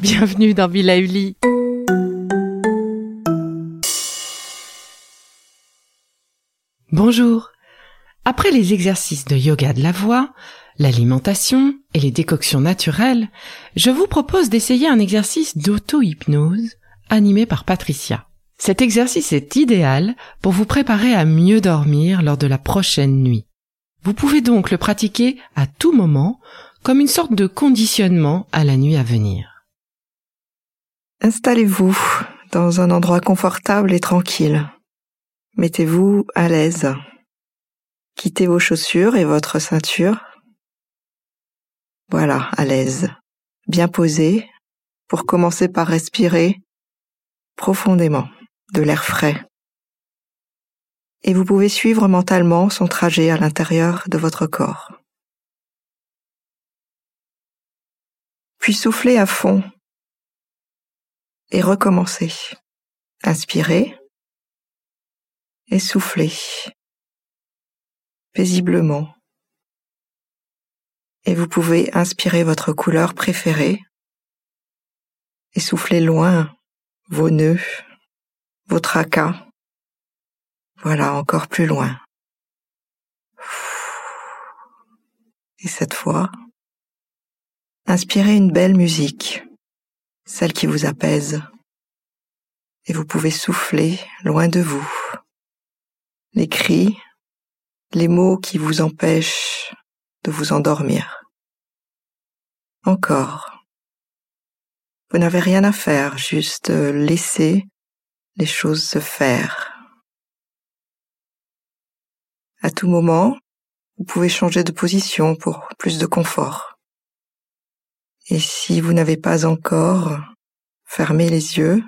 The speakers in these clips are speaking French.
Bienvenue dans Villa Uli. Bonjour. Après les exercices de yoga de la voix, l'alimentation et les décoctions naturelles, je vous propose d'essayer un exercice d'auto-hypnose animé par Patricia. Cet exercice est idéal pour vous préparer à mieux dormir lors de la prochaine nuit. Vous pouvez donc le pratiquer à tout moment comme une sorte de conditionnement à la nuit à venir. Installez-vous dans un endroit confortable et tranquille. Mettez-vous à l'aise. Quittez vos chaussures et votre ceinture. Voilà, à l'aise. Bien posé pour commencer par respirer profondément de l'air frais. Et vous pouvez suivre mentalement son trajet à l'intérieur de votre corps. Puis soufflez à fond et recommencer. Inspirez et soufflez paisiblement. Et vous pouvez inspirer votre couleur préférée et souffler loin vos nœuds, vos tracas. Voilà, encore plus loin. Et cette fois, inspirez une belle musique celle qui vous apaise, et vous pouvez souffler loin de vous. Les cris, les mots qui vous empêchent de vous endormir. Encore. Vous n'avez rien à faire, juste laisser les choses se faire. À tout moment, vous pouvez changer de position pour plus de confort. Et si vous n'avez pas encore fermé les yeux,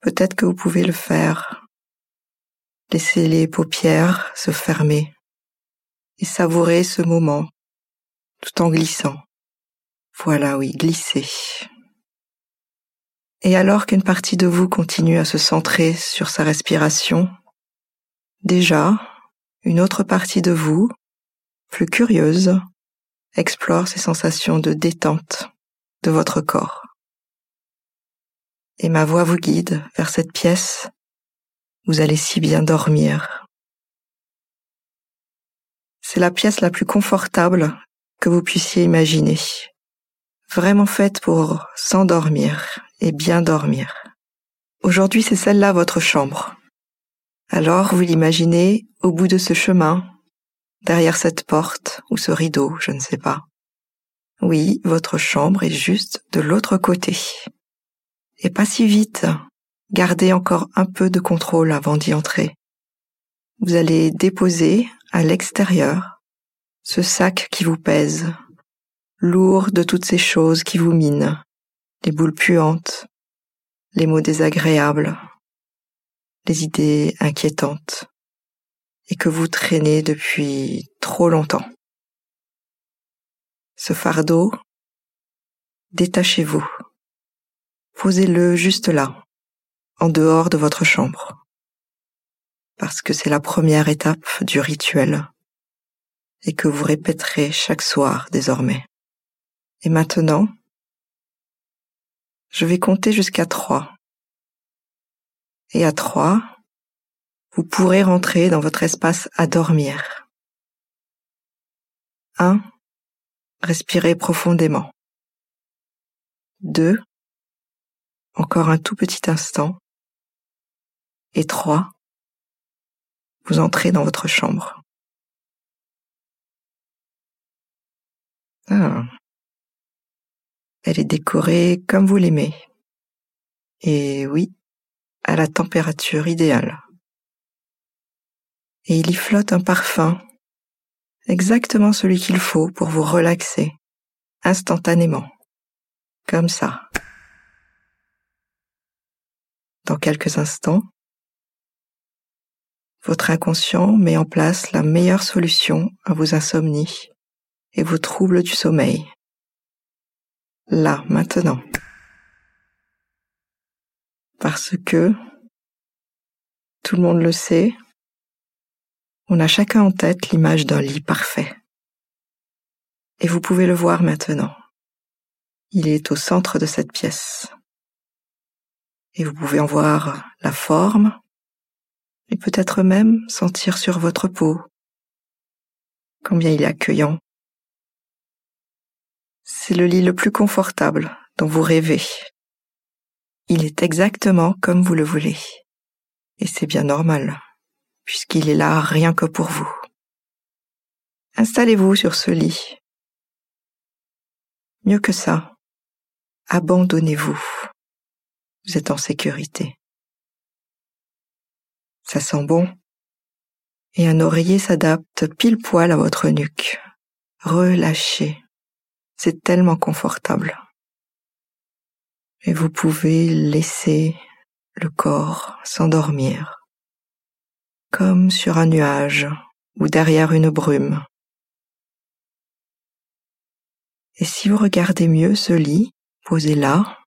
peut-être que vous pouvez le faire. Laissez les paupières se fermer et savourer ce moment tout en glissant. Voilà, oui, glissez. Et alors qu'une partie de vous continue à se centrer sur sa respiration, déjà, une autre partie de vous, plus curieuse, explore ces sensations de détente de votre corps. Et ma voix vous guide vers cette pièce. Vous allez si bien dormir. C'est la pièce la plus confortable que vous puissiez imaginer. Vraiment faite pour s'endormir et bien dormir. Aujourd'hui, c'est celle-là votre chambre. Alors, vous l'imaginez au bout de ce chemin, derrière cette porte ou ce rideau, je ne sais pas. Oui, votre chambre est juste de l'autre côté. Et pas si vite. Gardez encore un peu de contrôle avant d'y entrer. Vous allez déposer à l'extérieur ce sac qui vous pèse, lourd de toutes ces choses qui vous minent, les boules puantes, les mots désagréables, les idées inquiétantes et que vous traînez depuis trop longtemps. Ce fardeau, détachez-vous. Posez-le juste là, en dehors de votre chambre. Parce que c'est la première étape du rituel et que vous répéterez chaque soir désormais. Et maintenant, je vais compter jusqu'à trois. Et à trois, vous pourrez rentrer dans votre espace à dormir. 1. Respirez profondément. 2. Encore un tout petit instant. Et 3. Vous entrez dans votre chambre. Ah. Elle est décorée comme vous l'aimez. Et oui, à la température idéale. Et il y flotte un parfum, exactement celui qu'il faut pour vous relaxer, instantanément, comme ça. Dans quelques instants, votre inconscient met en place la meilleure solution à vos insomnies et vos troubles du sommeil. Là, maintenant. Parce que, tout le monde le sait, on a chacun en tête l'image d'un lit parfait. Et vous pouvez le voir maintenant. Il est au centre de cette pièce. Et vous pouvez en voir la forme, et peut-être même sentir sur votre peau combien il est accueillant. C'est le lit le plus confortable dont vous rêvez. Il est exactement comme vous le voulez. Et c'est bien normal, puisqu'il est là rien que pour vous. Installez-vous sur ce lit. Mieux que ça, abandonnez-vous. Vous êtes en sécurité. Ça sent bon. Et un oreiller s'adapte pile poil à votre nuque. Relâchez. C'est tellement confortable. Et vous pouvez laisser le corps s'endormir. Comme sur un nuage ou derrière une brume. Et si vous regardez mieux ce lit posé là,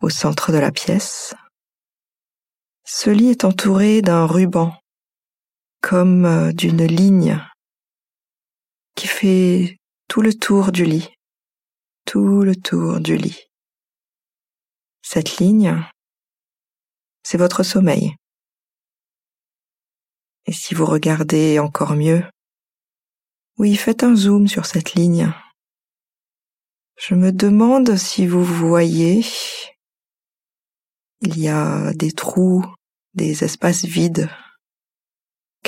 au centre de la pièce, ce lit est entouré d'un ruban, comme euh, d'une ligne qui fait tout le tour du lit, tout le tour du lit. Cette ligne, c'est votre sommeil. Et si vous regardez encore mieux, oui, faites un zoom sur cette ligne. Je me demande si vous voyez, il y a des trous, des espaces vides,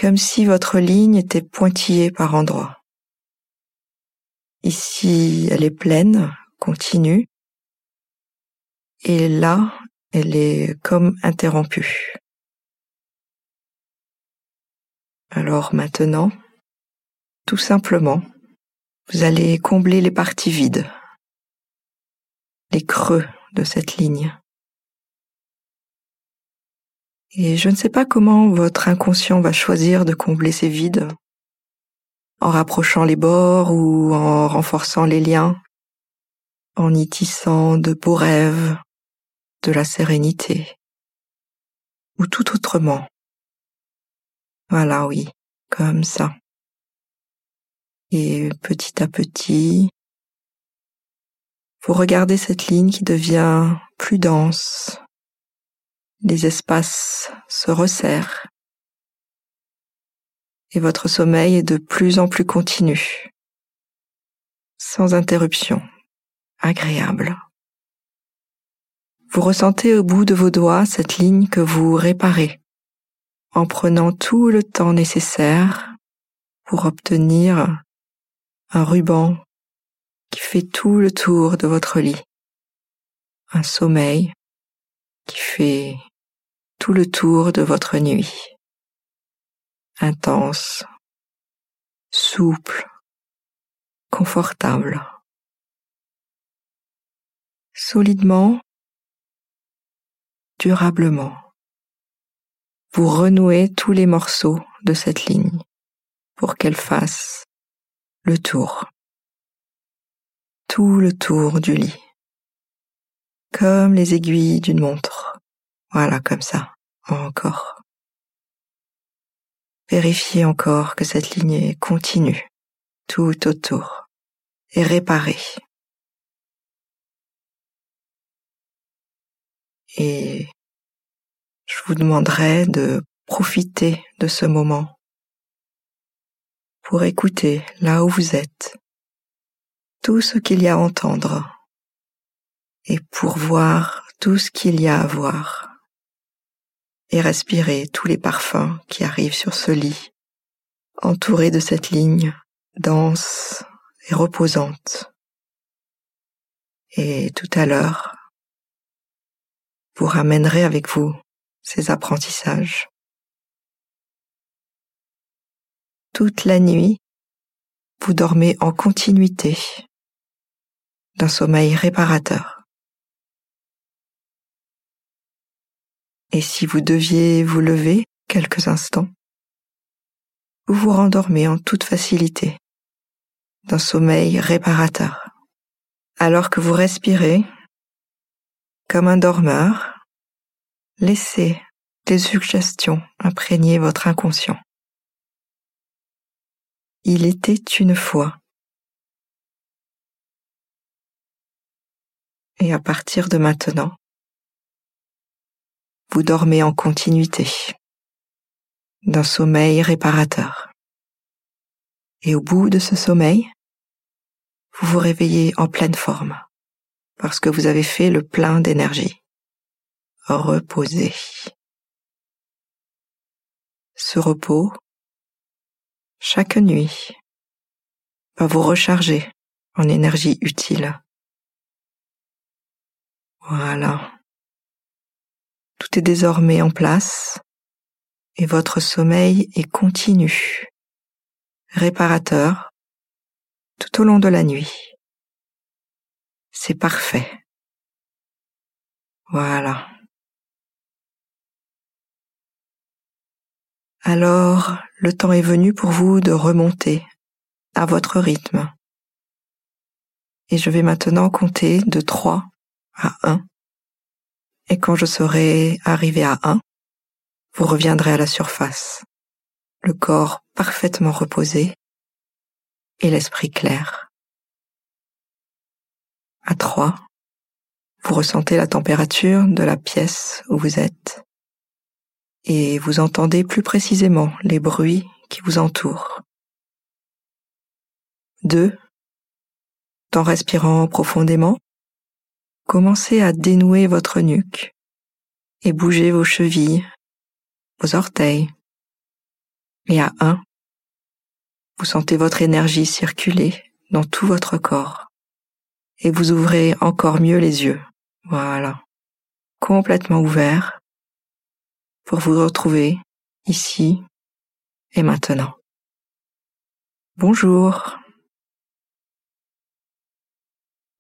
comme si votre ligne était pointillée par endroits. Ici, elle est pleine, continue, et là, elle est comme interrompue. Alors maintenant, tout simplement, vous allez combler les parties vides, les creux de cette ligne. Et je ne sais pas comment votre inconscient va choisir de combler ces vides, en rapprochant les bords ou en renforçant les liens, en y tissant de beaux rêves, de la sérénité, ou tout autrement. Voilà, oui, comme ça. Et petit à petit, vous regardez cette ligne qui devient plus dense. Les espaces se resserrent. Et votre sommeil est de plus en plus continu. Sans interruption. Agréable. Vous ressentez au bout de vos doigts cette ligne que vous réparez en prenant tout le temps nécessaire pour obtenir un ruban qui fait tout le tour de votre lit. Un sommeil qui fait tout le tour de votre nuit. Intense, souple, confortable. Solidement, durablement. Vous renouez tous les morceaux de cette ligne pour qu'elle fasse le tour. Tout le tour du lit. Comme les aiguilles d'une montre. Voilà, comme ça. Encore. Vérifiez encore que cette ligne est continue, tout autour, et réparée. Et je vous demanderai de profiter de ce moment pour écouter là où vous êtes tout ce qu'il y a à entendre et pour voir tout ce qu'il y a à voir et respirer tous les parfums qui arrivent sur ce lit, entouré de cette ligne dense et reposante. Et tout à l'heure, vous ramènerez avec vous ces apprentissages. Toute la nuit, vous dormez en continuité d'un sommeil réparateur. Et si vous deviez vous lever quelques instants, vous vous rendormez en toute facilité d'un sommeil réparateur. Alors que vous respirez comme un dormeur, laissez des suggestions imprégner votre inconscient. Il était une fois. Et à partir de maintenant, vous dormez en continuité d'un sommeil réparateur. Et au bout de ce sommeil, vous vous réveillez en pleine forme parce que vous avez fait le plein d'énergie. Reposez. Ce repos, chaque nuit, va vous recharger en énergie utile. Voilà. Tout est désormais en place et votre sommeil est continu, réparateur, tout au long de la nuit. C'est parfait. Voilà. Alors, le temps est venu pour vous de remonter à votre rythme. Et je vais maintenant compter de 3 à 1 et quand je serai arrivé à 1, vous reviendrez à la surface, le corps parfaitement reposé et l'esprit clair. À 3, vous ressentez la température de la pièce où vous êtes et vous entendez plus précisément les bruits qui vous entourent. 2. En respirant profondément, Commencez à dénouer votre nuque et bougez vos chevilles, vos orteils. Et à un, vous sentez votre énergie circuler dans tout votre corps et vous ouvrez encore mieux les yeux. Voilà. Complètement ouverts pour vous retrouver ici et maintenant. Bonjour.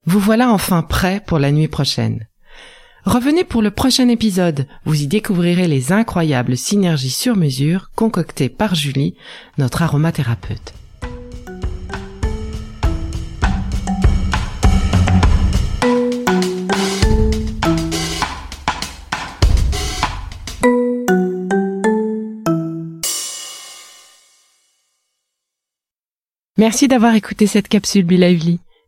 Vous voilà enfin prêt pour la nuit prochaine. Revenez pour le prochain épisode, vous y découvrirez les incroyables synergies sur mesure concoctées par Julie, notre aromathérapeute. Merci d'avoir écouté cette capsule Be